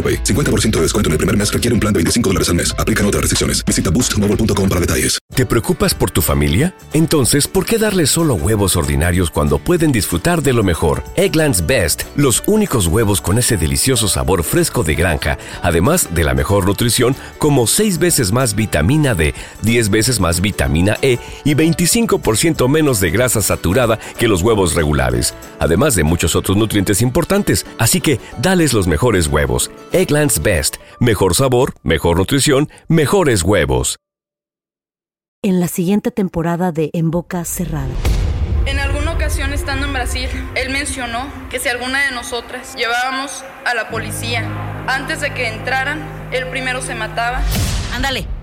AroPay. 50% de descuento en el primer mes requiere un plan de 25 dólares al mes. Aplican otras restricciones. Visita boostmobile.com para detalles. ¿Te preocupas por tu familia? Entonces, ¿por qué darles solo huevos ordinarios cuando pueden disfrutar de lo mejor? Eggland's Best, los únicos huevos con ese delicioso sabor fresco de granja, además de la mejor nutrición, como 6 veces más vitamina D, 10 veces más vitamina E y 25% menos de grasa saturada que los huevos regulares, además de muchos otros nutrientes importantes. Así que, dales los mejores huevos. Eggland's Best, mejor sabor, mejor nutrición, mejores huevos. En la siguiente temporada de En Boca Cerrada. En alguna ocasión estando en Brasil, él mencionó que si alguna de nosotras llevábamos a la policía antes de que entraran, él primero se mataba. Ándale,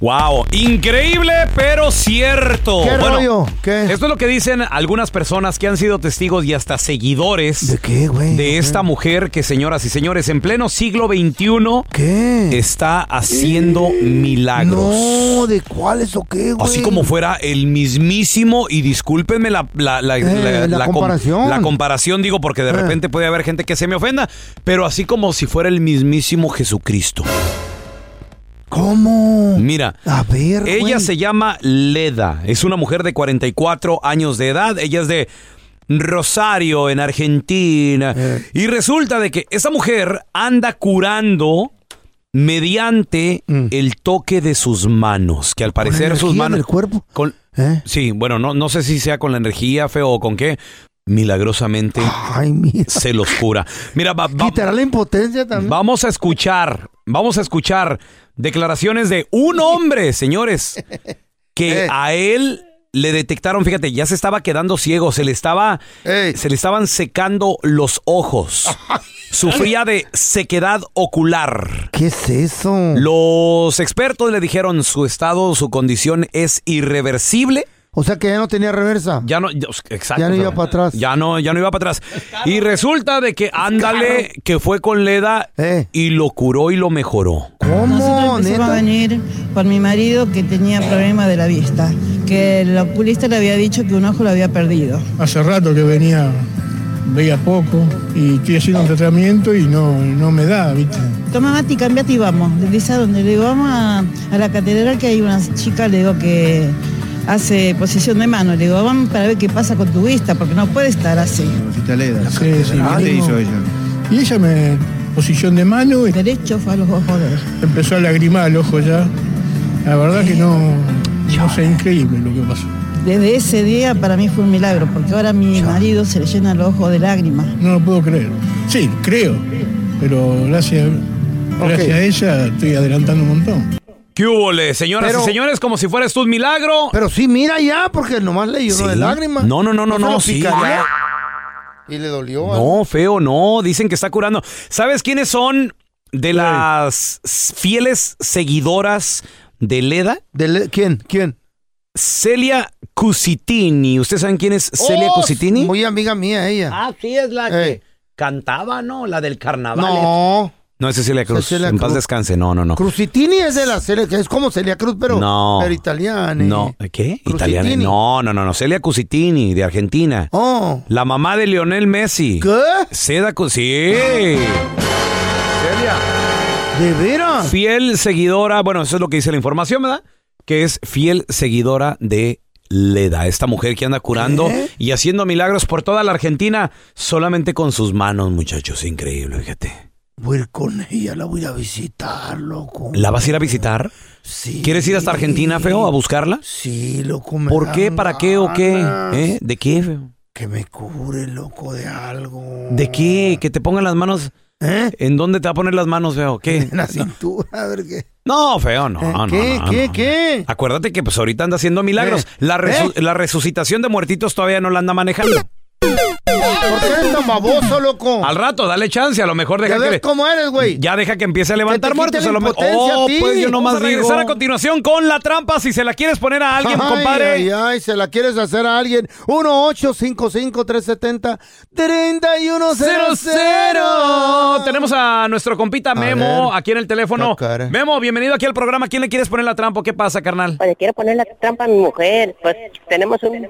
Wow, increíble pero cierto. ¿Qué Bueno, rollo? ¿Qué? Esto es lo que dicen algunas personas que han sido testigos y hasta seguidores ¿De qué, güey? de esta mujer que, señoras y señores, en pleno siglo XXI ¿Qué? está haciendo milagros. No, ¿de cuáles o qué, güey? Así como fuera el mismísimo, y discúlpenme la, la, la- Eh, la comparación. la comparación, digo, porque de Eh. repente puede haber gente que se me ofenda, pero así como si fuera el mismísimo Jesucristo. ¿Cómo? Mira, A ver, ella güey. se llama Leda, es una mujer de 44 años de edad, ella es de Rosario, en Argentina, Eh. y resulta de que esa mujer anda curando mediante Mm. el toque de sus manos, que al parecer sus manos... del cuerpo? Con, ¿Eh? Sí, bueno, no, no sé si sea con la energía, feo, o con qué. Milagrosamente Ay, mira. se los cura. Mira, va- va- ¿Quitará la impotencia también? vamos a escuchar, vamos a escuchar declaraciones de un hombre, señores, que Eh. a él le detectaron, fíjate, ya se estaba quedando ciego, se le estaba, se le estaban secando los ojos. Sufría de sequedad ocular. ¿Qué es eso? Los expertos le dijeron su estado, su condición es irreversible. O sea que ya no tenía reversa. Ya no, ya- exacto. Ya no iba o sea, para atrás. Ya no, ya no iba para atrás. Y resulta de que ándale, que fue con Leda Eh. y lo curó y lo mejoró. ¿Cómo? Nosotros a venir por mi marido que tenía problema de la vista, que el oculista le había dicho que un ojo lo había perdido. Hace rato que venía, veía poco y estoy haciendo un tratamiento y no, no me da, ¿viste? Toma mate y cambiate y vamos. Le dice a dónde, le digo, vamos a, a la catedral que hay una chica, le digo que hace posición de mano, le digo, vamos para ver qué pasa con tu vista, porque no puede estar así. Sí, sí, ¿qué no. hizo ella? Y ella me, posición de mano, y Derecho fue a los ojos de él. empezó a lagrimar el ojo ya. La verdad que no, no sé, increíble lo que pasó. Desde ese día para mí fue un milagro, porque ahora a mi marido se le llena los ojos de lágrimas. No lo puedo creer. Sí, creo, pero gracias, gracias a ella estoy adelantando un montón. ¿Qué hubo, le? señoras Pero- y señores? Como si fuera esto un milagro. Pero sí, mira ya, porque nomás le llenó Sí. de lágrimas. No, no, no, no, se no, lo sí. picaría? Y le dolió. No, feo, no. Dicen que está curando. ¿Sabes quiénes son de las fieles seguidoras de Leda? ¿De le- ¿Quién? ¿Quién? Celia Cusitini. ¿Ustedes saben quién es Celia Oh, Cusitini? Muy amiga mía ella. Ah, sí, es la Ey. cantaba, ¿no? La del carnaval. no. No es Cecilia Cruz. Cecilia en paz Cruz. descanse. No, no, no. Cruzitini es de la que es como Celia Cruz, pero, No. pero italiana. No, ¿qué? Cruzitini. Italiana. No, no, no, no. Celia Cusitini, de Argentina. Oh. La mamá de Lionel Messi. ¿Qué? Seda Cu- Sí. Celia. ¿De veras? Fiel seguidora, bueno, eso es lo que dice la información, ¿verdad? Que es fiel seguidora de Leda, esta mujer que anda curando y haciendo milagros por toda la Argentina solamente con sus manos, muchachos. Increíble, fíjate. Voy a ir con ella, la voy a ir a visitar, loco. ¿La vas a ir a visitar? Sí. ¿Quieres ir hasta Argentina, feo, a buscarla? Sí, loco. me ¿Por qué? ¿Para qué o qué? ¿Eh? ¿De qué, feo? Que me cure, loco, de algo. ¿De qué? ¿Que te pongan las manos? ¿Eh? ¿En dónde te va a poner las manos, feo? ¿Qué? En la cintura, a ver qué. No, feo, no, ¿Eh? no, ¿Qué? no, ¿Qué? no. ¿Qué? Acuérdate que pues ahorita anda haciendo milagros. ¿Eh? La, resu- ¿Eh? la resucitación de muertitos todavía no la anda manejando. ¿Por qué eres tan baboso, loco? Al rato, dale chance, a lo mejor deja ¿Ya que ves cómo eres, güey? ya deja que empiece a levantar muertos. a lo mejor- oh, pues yo nomás Vamos a regresar digo. a continuación con la trampa. Si se la quieres poner a alguien, Ay, compadre. Ay, ay, se la quieres hacer a alguien. 1-855-370-3100. Tenemos a nuestro compita Memo aquí en el teléfono. Memo, bienvenido aquí al programa. ¿A quién le quieres poner la trampa? ¿Qué pasa, carnal? Pues le quiero poner la trampa a mi mujer. Pues tenemos un,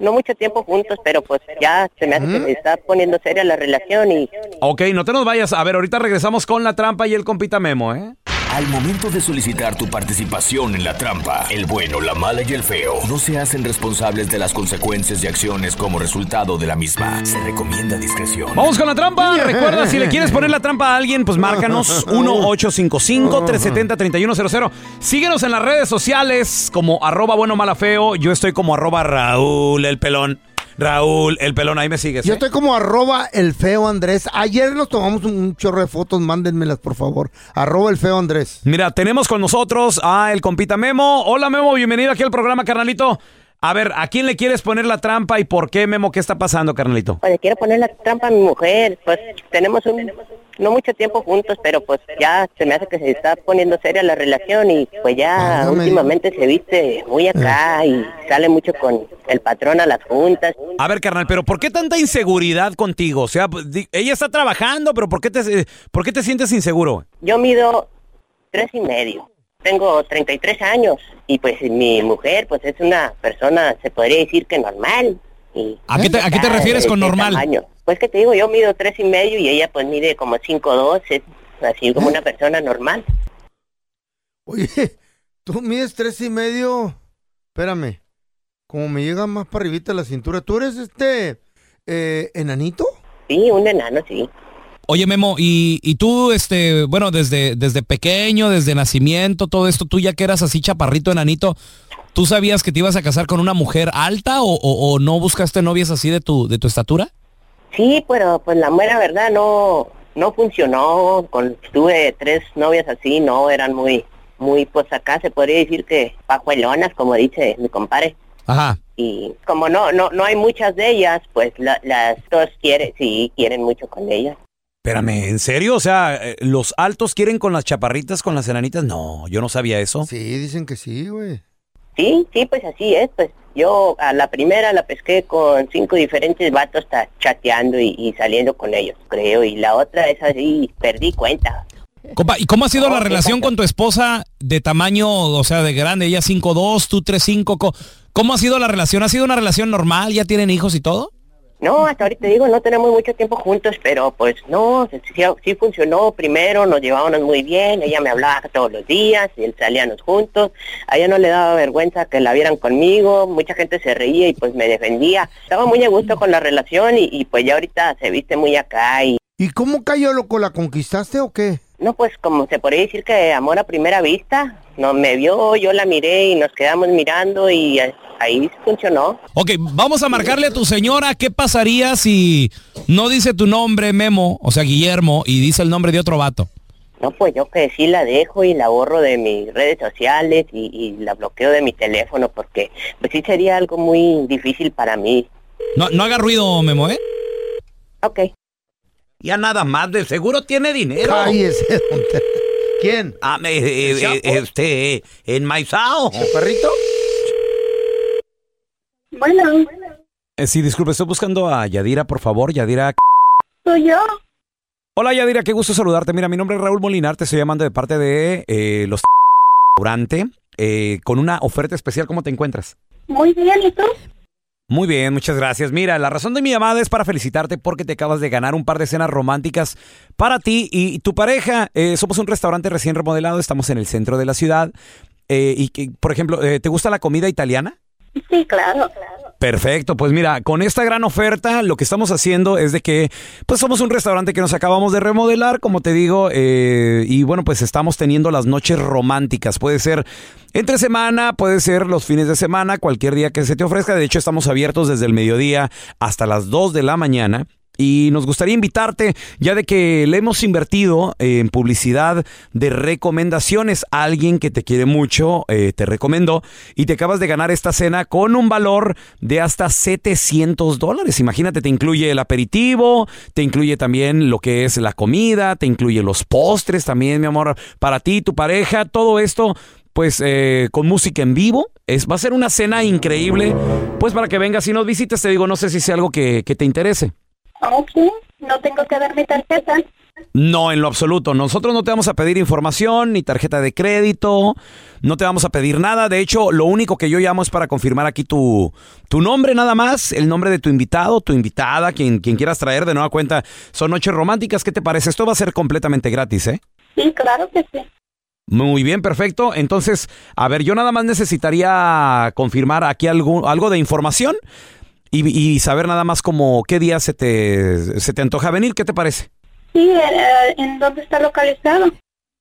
no mucho tiempo juntos, pero pues ya se me hace que me está poniendo seria la relación y Ok, no te nos vayas. A ver, ahorita regresamos con la trampa y el compita Memo, ¿eh? Al momento de solicitar tu participación en la trampa, el bueno, la mala y el feo no se hacen responsables de las consecuencias y acciones como resultado de la misma. Se recomienda discreción. Vamos con la trampa. Recuerda, si le quieres poner la trampa a alguien, pues márcanos 1-855-370-3100. Síguenos en las redes sociales como arroba bueno mala feo. Yo estoy como arroba Raúl el pelón. Raúl el pelón, ahí me sigues. Yo ¿eh? estoy como arroba el feo Andrés. Ayer nos tomamos un, chorro de fotos, mándenmelas por favor. Arroba el feo Andrés. Mira, tenemos con nosotros a el compita Memo. Hola Memo, bienvenido aquí al programa, carnalito. A ver, ¿a quién le quieres poner la trampa y por qué, Memo? ¿Qué está pasando, carnalito? pues le quiero poner la trampa a mi mujer. Pues tenemos un, no mucho tiempo juntos, pero pues ya se me hace que se está poniendo seria la relación y pues ya Válgame últimamente se viste muy acá y sale mucho con el patrón a las juntas. A ver, carnal, pero ¿por qué tanta inseguridad contigo? O sea, pues, di- ella está trabajando, pero ¿por qué te, por qué te sientes inseguro? Yo mido tres y medio. Tengo 33 años y pues mi mujer pues es una persona, se podría decir que normal. Y, ¿A qué te- a qué te refieres con este normal? tamaño. Pues que te digo, yo mido tres y medio y ella pues mide como cinco dos, es así como una persona normal. Oye, tú mides tres y medio. Espérame. Como me llega más para arribita la cintura. ¿Tú eres este eh, enanito? Sí, un enano, sí. Oye, Memo, y, y tú, este, bueno, desde, desde pequeño, desde nacimiento, todo esto, tú ya que eras así chaparrito, enanito, ¿tú sabías que te ibas a casar con una mujer alta o, o- o no buscaste novias así de tu, de tu estatura? Sí, pero pues la mera verdad no no funcionó. Con, tuve tres novias así, no eran muy muy pues acá se podría decir que pajuelonas, como dice mi compadre. Ajá. Y como no no no hay muchas de ellas, pues la- las dos quieren sí quieren mucho con ellas. Espérame, ¿en serio? O sea, eh, ¿los altos quieren con las chaparritas, con las enanitas? No, yo no sabía eso. Sí, dicen que sí, güey. Sí, sí, pues así es, pues yo a la primera la pesqué con cinco diferentes vatos está chateando y, y saliendo con ellos, creo, y la otra es así, perdí cuenta. Compa, ¿y cómo ha sido la ¿qué relación con tu esposa de tamaño, o sea, de grande? Ella 5'2", tú 3'5", co- ¿cómo ha sido la relación? ¿Ha sido una relación normal? ¿Ya tienen hijos y todo? No, hasta ahorita digo, no tenemos mucho tiempo juntos, pero pues no, sí funcionó. Primero nos llevábamos muy bien, ella me hablaba todos los días, y él salíamos juntos. A ella no le daba vergüenza que la vieran conmigo, mucha gente se reía y pues me defendía. Estaba muy a gusto con la relación y, y, pues ya ahorita se viste muy acá y ¿Y cómo cayó, loco? ¿La conquistaste o qué? No, pues como se podría decir que amor a primera vista. No me vio, yo la miré y nos quedamos mirando y ahí funcionó. Ok, vamos a marcarle a tu señora qué pasaría si no dice tu nombre, Memo, o sea, Guillermo, y dice el nombre de otro vato. No, pues yo que sí la dejo y la borro de mis redes sociales y, y la bloqueo de mi teléfono porque pues sí sería algo muy difícil para mí. No, no haga ruido, Memo, ¿eh? Ok. Ya nada más, de seguro tiene dinero. Cállese, don Tela. ¿Quién? Ah, eh, eh, ¿El eh, este, eh, enmaizao. ¿Perrito? Bueno, Eh, sí, disculpe, estoy buscando a Yadira, por favor. Yadira. soy yo. Hola Yadira, qué gusto saludarte. Mira, mi nombre es Raúl Molinar, te estoy llamando de parte de eh, los restaurante eh, con una oferta especial. ¿Cómo te encuentras? Muy bien, ¿y tú? Muy bien, muchas gracias. Mira, la razón de mi llamada es para felicitarte porque te acabas de ganar un par de cenas románticas para ti y tu pareja. Eh, somos un restaurante recién remodelado, estamos en el centro de la ciudad. Eh, y por ejemplo, eh, ¿te gusta la comida italiana? Sí, claro, claro. Perfecto, pues mira, con esta gran oferta lo que estamos haciendo es de que pues somos un restaurante que nos acabamos de remodelar, como te digo, eh, y bueno, pues estamos teniendo las noches románticas. Puede ser entre semana, puede ser los fines de semana, cualquier día que se te ofrezca. De hecho, estamos abiertos desde el mediodía hasta las 2 de la mañana. Y nos gustaría invitarte, ya de que le hemos invertido en publicidad de recomendaciones. Alguien que te quiere mucho eh, te recomendó y te acabas de ganar esta cena con un valor de hasta 700 dólares. Imagínate, te incluye el aperitivo, te incluye también lo que es la comida, te incluye los postres también, mi amor, para ti, tu pareja, todo esto pues eh, con música en vivo. Es, va a ser una cena increíble, pues para que vengas y nos visites, te digo, no sé si sea algo que te interese. Ok, no tengo que dar mi tarjeta. No, en lo absoluto. Nosotros no te vamos a pedir información ni tarjeta de crédito, no te vamos a pedir nada. De hecho, lo único que yo llamo es para confirmar aquí tu, tu nombre nada más, el nombre de tu invitado, tu invitada, quien, quien quieras traer de nueva cuenta. Son noches románticas, ¿qué te parece? Esto va a ser completamente gratis, ¿eh? Sí, claro que sí. Muy bien, perfecto. Entonces, a ver, yo nada más necesitaría confirmar aquí algo, algo de información y, y saber nada más como qué día se te, se te antoja venir. ¿Qué te parece? Sí, eh, ¿en dónde está localizado?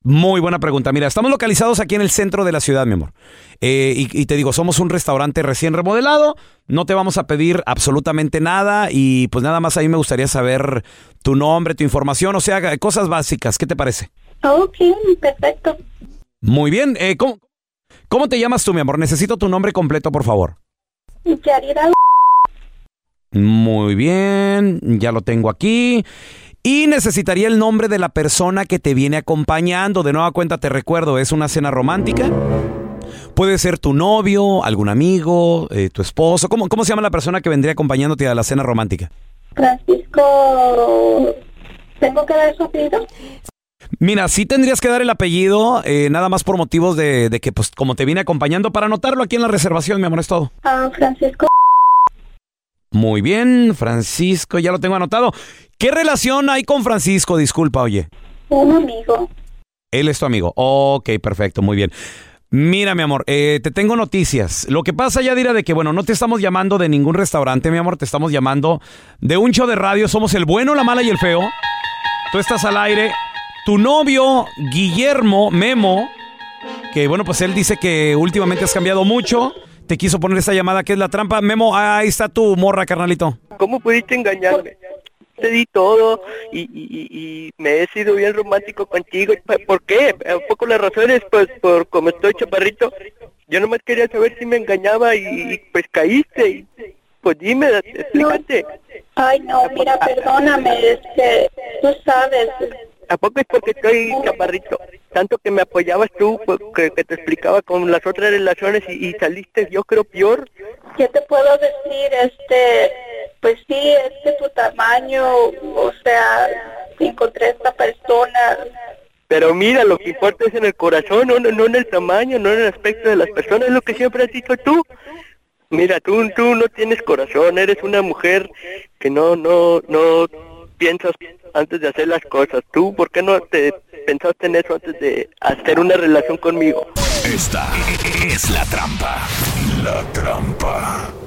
Muy buena pregunta. Mira, estamos localizados aquí en el centro de la ciudad, mi amor. Eh, y, y te digo, somos un restaurante recién remodelado. No te vamos a pedir absolutamente nada. Y pues nada más ahí me gustaría saber tu nombre, tu información, o sea, cosas básicas. ¿Qué te parece? Ok, perfecto. Muy bien. Eh, ¿cómo, ¿Cómo te llamas tú, mi amor? Necesito tu nombre completo, por favor. Yarira, Muy bien, ya lo tengo aquí. Y necesitaría el nombre de la persona que te viene acompañando. De nueva cuenta te recuerdo, es una cena romántica. Puede ser tu novio, algún amigo, eh, tu esposo. ¿Cómo, ¿Cómo se llama la persona que vendría acompañándote a la cena romántica? Francisco, ¿tengo que dar su apellido? Mira, sí tendrías que dar el apellido, eh, nada más por motivos de, de que, pues, como te viene acompañando, para anotarlo aquí en la reservación, mi amor, es todo. Ah, Francisco, Muy bien, Francisco, ya lo tengo anotado. ¿Qué relación hay con Francisco? Disculpa, oye. un amigo. Él es tu amigo. Ok, perfecto, muy bien. Mira, mi amor, eh, te tengo noticias. Lo que pasa, ya dirá de que, bueno, no te estamos llamando de ningún restaurante, mi amor, te estamos llamando de un show de radio. Somos el bueno, la mala y el feo. Tú estás al aire. Tu novio, Guillermo Memo, que bueno, pues él dice que últimamente has cambiado mucho. Te quiso poner esta llamada que es la trampa. Memo, ahí está tu morra, carnalito. ¿Cómo pudiste engañarme? Te di todo y, y- y- y me he sido bien romántico contigo. ¿Por qué? Un poco las razones, pues por como estoy chaparrito. Yo nomás quería saber si me engañaba y, y, pues caíste. Y, pues dime, explícate. Ay, no, mira, perdóname, es que tú sabes. ¿A poco es porque estoy chaparrito? Tanto que me apoyabas tú, pues, que, que te explicaba con las otras relaciones y, y saliste, yo creo, peor. ¿Qué te puedo decir? Este, pues sí, es que tu tamaño, o sea, encontré esta persona. Pero mira, lo que importa es en el corazón, no, no, no en el tamaño, no en el aspecto de las personas, es lo que siempre has dicho tú. Mira, tú, tú no tienes corazón, eres una mujer que no, no, no piensas antes de hacer las cosas. Tú, ¿por qué no te pensaste en eso antes de hacer una relación conmigo? Esta es la trampa. La trampa.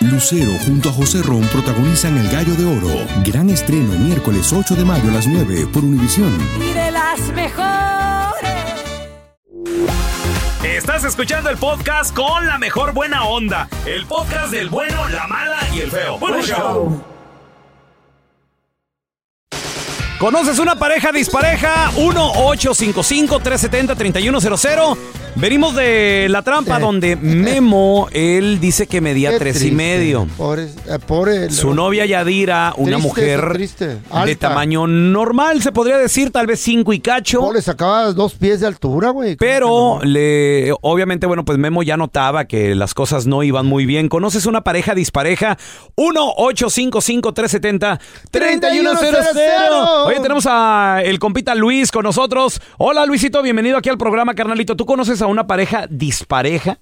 Lucero junto a José Ron protagonizan El Gallo de Oro. Gran estreno miércoles 8 de mayo a las 9 por Univisión. Y de las mejores. Estás escuchando el podcast con la mejor buena onda. El podcast del bueno, la mala y el feo. Bueno, show. ¿Conoces una pareja dispareja? 1-855-370-3100. Venimos de la trampa donde Memo, él dice que medía Qué tres y triste. medio. Pobre, eh, pobre. Su novia Yadira, una Triste, mujer triste, de alta. tamaño normal, se podría decir, tal vez cinco y cacho. le sacaba dos pies de altura, güey. Pero le, obviamente, bueno, pues Memo ya notaba que las cosas no iban muy bien. ¿Conoces una pareja dispareja? 1-855-370-3100. Oye, tenemos a el compita Luis con nosotros. Hola, Luisito, bienvenido aquí al programa, carnalito. ¿Tú conoces a una pareja dispareja?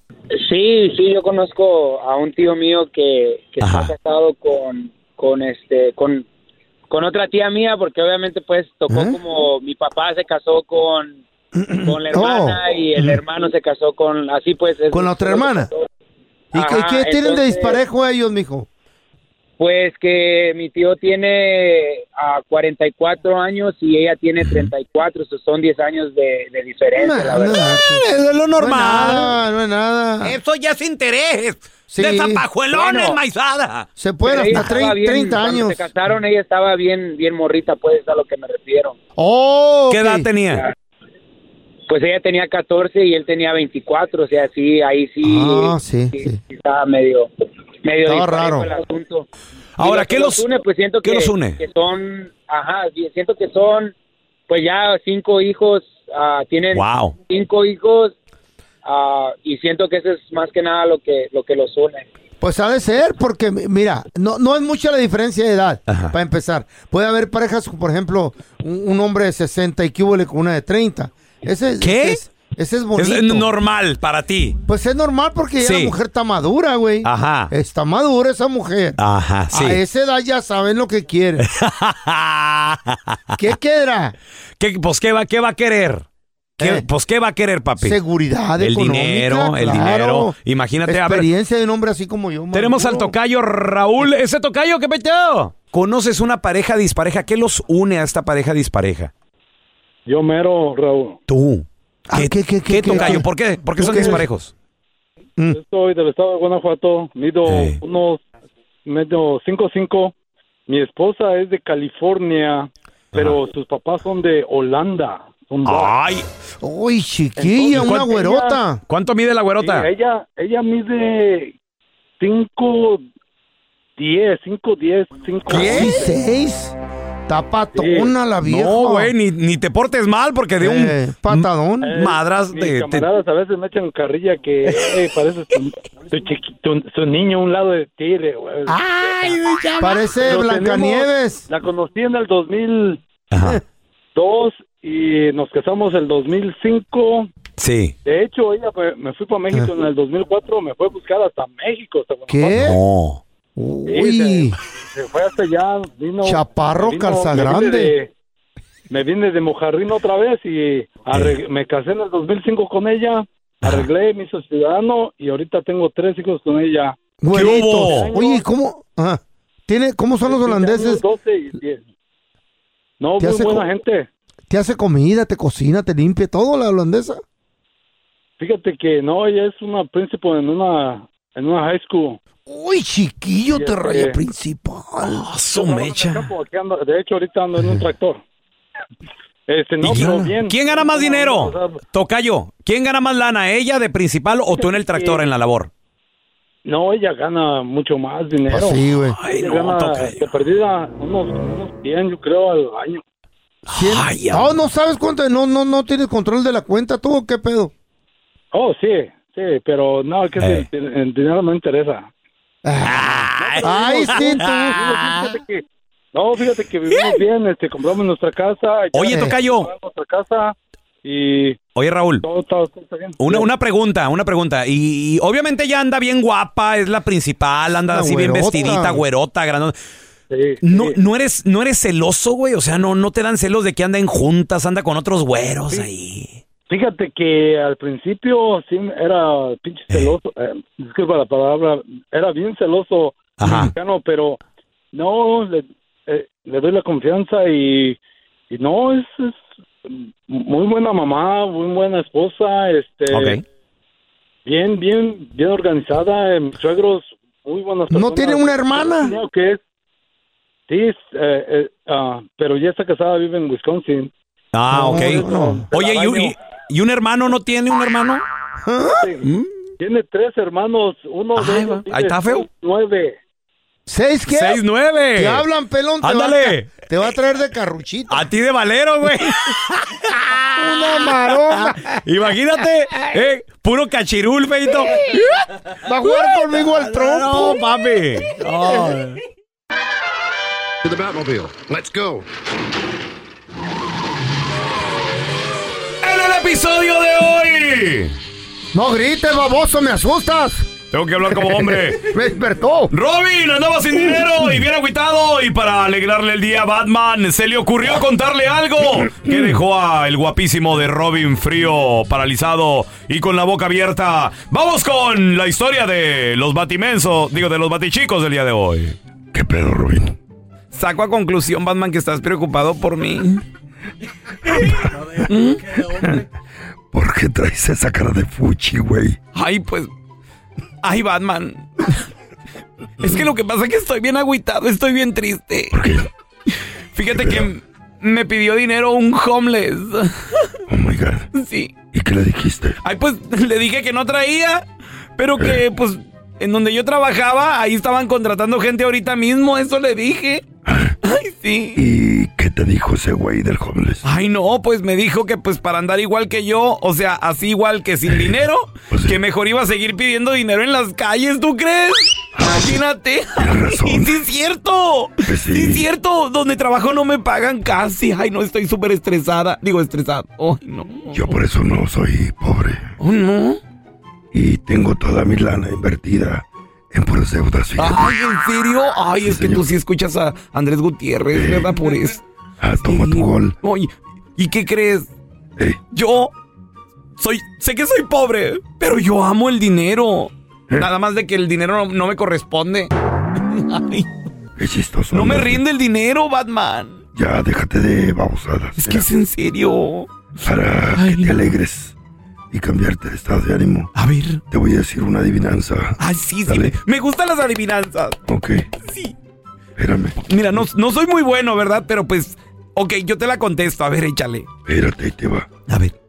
Sí, sí, yo conozco a un tío mío que, que está casado con, con este, con, con otra tía mía, porque obviamente pues tocó ¿Eh? como mi papá se casó con, con la hermana Oh. y el hermano se casó con, así pues. es- ¿Con la otra hermana? ¿Y qué, tienen de disparejo ellos, mijo? Pues que mi tío tiene a 44 años y ella tiene 34, eso son 10 años de, de diferencia, la verdad. Es lo normal. No, no es nada. Eso ya es interés. Sí. De zapajuelón Bueno. enmaizada. Se ella hasta estaba 30, bien- 30 cuando años. se casaron, ella estaba bien, bien morrita, pues, a lo que me refiero. Oh, ¿Qué edad tenía? Pues ella tenía 14 y él tenía 24, o sea, sí, ahí sí, Ah, sí, sí. sí estaba medio, medio Estaba raro. el asunto. Ahora, ¿qué que los- une? Pues siento qué que, los une? que son, ajá, siento que son, pues ya cinco hijos, ah, tienen Wow. cinco hijos, ah, y siento que eso es más que nada lo que, lo que los une. Pues ha de ser, porque mi- mira, no, no es mucha la diferencia de edad, para empezar. Puede haber parejas, por ejemplo, un, un hombre de 60 y que con una de 30. Ese, ¿Qué? Ese es, ese es bonito. Es normal para ti. Pues es normal porque ya Sí. la mujer está madura, güey. Ajá. Está madura esa mujer. Ajá, sí. A esa edad ya saben lo que quieren. ¿Qué queda? ¿Qué, pues, ¿qué va, qué va a querer? ¿Qué- Eh. Pues, ¿qué va a querer, papi? Seguridad El económica, dinero, el claro. dinero. Imagínate, a ver. Experiencia de un hombre así como yo. Tenemos al tocayo Raúl. Ese tocayo, ¿qué peteo? ¿Conoces una pareja dispareja? ¿Qué los une a esta pareja dispareja? Yo mero, Raúl. Tú. ¿Qué, qué, qué, ¿Qué, tocayo? ¿Por qué? ¿Por qué ¿Tú son qué? disparejos? Mm. Yo soy del estado de Guanajuato, mido unos medio 5'5". Mi esposa es de California, pero sus papás son de Holanda. Son ¡Ay! Uy, chiquilla, Entonces, una ¿cuánto güerota. ella- ¿Cuánto mide la güerota? Sí, ella, ella mide 5, 10, 5, 10, 5. ¿Qué? ¿Seis? Está patona la vieja. No, güey, ni, ni te portes mal porque de Eh, un patadón. m- madras Mis de... te- camaradas a veces me echan carrilla que eh, pareces tu, tu chiquito, tu niño a un lado de ti. de- güey. ¡Ay, Parece Pero Blancanieves. tenemos- La conocí en el 2002 y nos casamos el 2005. Sí. De hecho, ella me, me fui para México en el 2004, me fue a buscar hasta México. Hasta ¿Qué? Guanajuato. Sí, Uy. se, se fue hasta allá. Vino, Chaparro, me calza me vine grande. de- Me vine de Mojarrín otra vez y arreg- me casé en el 2005 con ella. Arreglé, me hizo ciudadano y ahorita tengo tres hijos con ella. Güeritos. Oye, ¿cómo? Ajá. ¿Tiene, ¿Cómo son los holandeses? 12 y 10. No, Te muy hace buena gente. ¿Te hace comida, te cocina, te limpia todo la holandesa? Fíjate que no, ella es una príncipe en una en una high school. Uy, chiquillo, te este- raya principal. El campo, aquí ando- de hecho, ahorita ando en un tractor. Este, no, ¿Y pero quién, bien. quién gana más dinero? Tocayo, ¿quién gana más lana? ¿Ella de principal o tú en el tractor en la labor? No, ella gana mucho más dinero. Pues sí, güey. Ella no, gana tocayo. de perdida unos, unos 100, yo creo, al año. ¿Cien? No, no sabes cuánto, no, no, no tienes control de la cuenta, tú, ¿o ¿qué pedo? Oh, sí, sí, pero no, es que Eh. el, el dinero no interesa. Ay, sí, tú. Fíjate que- No, fíjate que vivimos bien, este, compramos nuestra casa. ya Oye, tocayo. compramos Nuestra casa y Oye, Raúl. todo, todo- todo está bien. Una, una pregunta, una pregunta. Y, y obviamente ella anda bien guapa, es la principal, anda Una así bien güerota. vestidita, güerota, grandona. no, no eres, no eres celoso, güey. O sea, no, no te dan celos de que anda en juntas, anda con otros güeros ahí. Fíjate que al principio sí era pinche celoso, eh, disculpa la palabra, era bien celoso mexicano, pero no, le, eh, le doy la confianza y, y no, es, es muy buena mamá, muy buena esposa, este, bien, bien, bien organizada, eh, mis suegros, muy buenas ¿No tiene una hermana? No, que es, sí, eh, eh, ah, pero ya está casada, vive en Wisconsin. Ah, No, ok. no. Oye, ¿y, y- un hermano no tiene un hermano? Sí. Tiene tres hermanos, uno de ellos ahí está, tiene feo. nueve. ¿Seis qué? Seis, nueve. Te hablan, pelón. Te Ándale. Va a, te va a traer de carruchito. A ti de valero, güey. Una maroma. Imagínate, eh, puro cachirul, feito. Va a jugar conmigo al trompo. No, papi. Oh. To the Batmobile. Let's go. Episodio de hoy. No grites, baboso, me asustas. Tengo que hablar como hombre. Me despertó. Robin andaba sin dinero y bien agüitado y para alegrarle el día a Batman se le ocurrió contarle algo que dejó a el guapísimo de Robin frío, paralizado y con la boca abierta. Vamos con la historia de los batimensos, digo de los batichicos del día de hoy. ¿Qué pedo, Robin? Saco a conclusión, Batman, que estás preocupado por mí. ¿Por qué traes esa cara de fuchi, güey? Ay, pues. Ay, Batman. Es que lo que pasa es que estoy bien agüitado, estoy bien triste. Fíjate que me pidió dinero un homeless. Oh my God. Sí. ¿Y qué le dijiste? Ay, pues le dije que no traía, pero que, pues, en donde yo trabajaba, ahí estaban contratando gente ahorita mismo, eso le dije. Ay, sí. ¿Y qué te dijo ese güey del homeless? Ay, no, pues me dijo que pues para andar igual que yo, o sea, así igual que sin dinero, que mejor iba a seguir pidiendo dinero en las calles, ¿tú crees? Imagínate. Y sí es cierto. Sí. es cierto. Donde trabajo no me pagan casi. Ay, no, estoy súper estresada. Digo, estresada. Ay, no. Yo por eso no soy pobre. Oh, no. Y tengo toda mi lana invertida en puras deudas. fíjate. Ay, ¿en serio? Ay, es que tú sí escuchas a Andrés Gutiérrez, ¿verdad? Por eso. Ah, toma tu gol. Oye, ¿y qué crees? Yo soy, sé que soy pobre, pero yo amo el dinero. Nada más de que el dinero no, no me corresponde. Ay, Qué chistoso. no me rinde el dinero, Batman. Ya, déjate de babosadas. Es que es en serio. Para que te alegres y cambiarte de estado de ánimo. A ver. Te voy a decir una adivinanza. Ay, sí, sí. Dale. Me, me gustan las adivinanzas. Ok. Sí. Espérame. Mira, no, no soy muy bueno, ¿verdad? Pero pues, ok, yo te la contesto. A ver, échale. Espérate, ahí te va. A ver.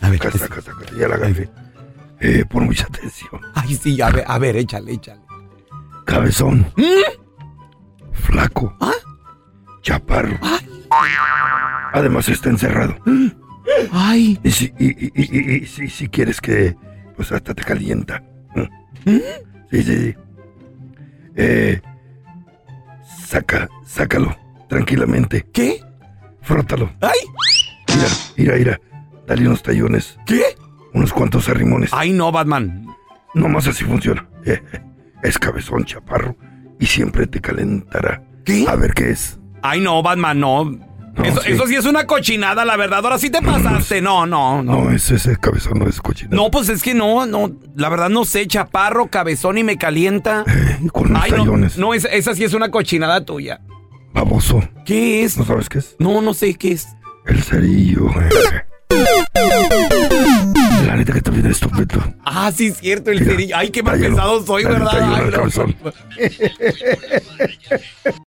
A ver. Está, acá está, ya la agarré. Eh, pon mucha atención. Ay, sí, a ver, a ver, échale, échale. Cabezón. ¿Mm? Flaco. Chaparro. Además está encerrado. Ay. Y si, y, si, si quieres que, pues hasta te calienta. ¿Mm? Sí, sí, sí. Eh, saca, sácalo, tranquilamente. ¿Qué? Frótalo. ¡Ay! Mira, mira, mira. Dale unos tallones. ¿Qué? Unos cuantos arrimones. Ay, no, Batman. Nomás así funciona. Eh, es cabezón, chaparro. Y siempre te calentará. ¿Qué? A ver qué es. Ay, no, Batman, no. Eso, sí. eso sí es una cochinada, la verdad. Ahora sí te pasaste. No, no, no. No, ese, ese cabezón no es cochino. No, pues es que no, no. La verdad no sé, chaparro, cabezón y me calienta. con unos Ay, no, no, esa, esa sí es una cochinada tuya. Baboso. ¿Qué es? ¿No sabes qué es? No, no sé qué es. El cerillo. La neta que también es estúpido. Ah, sí, es cierto, el cerillo. Ay, qué mal pensado soy, ¿verdad? Ay, no.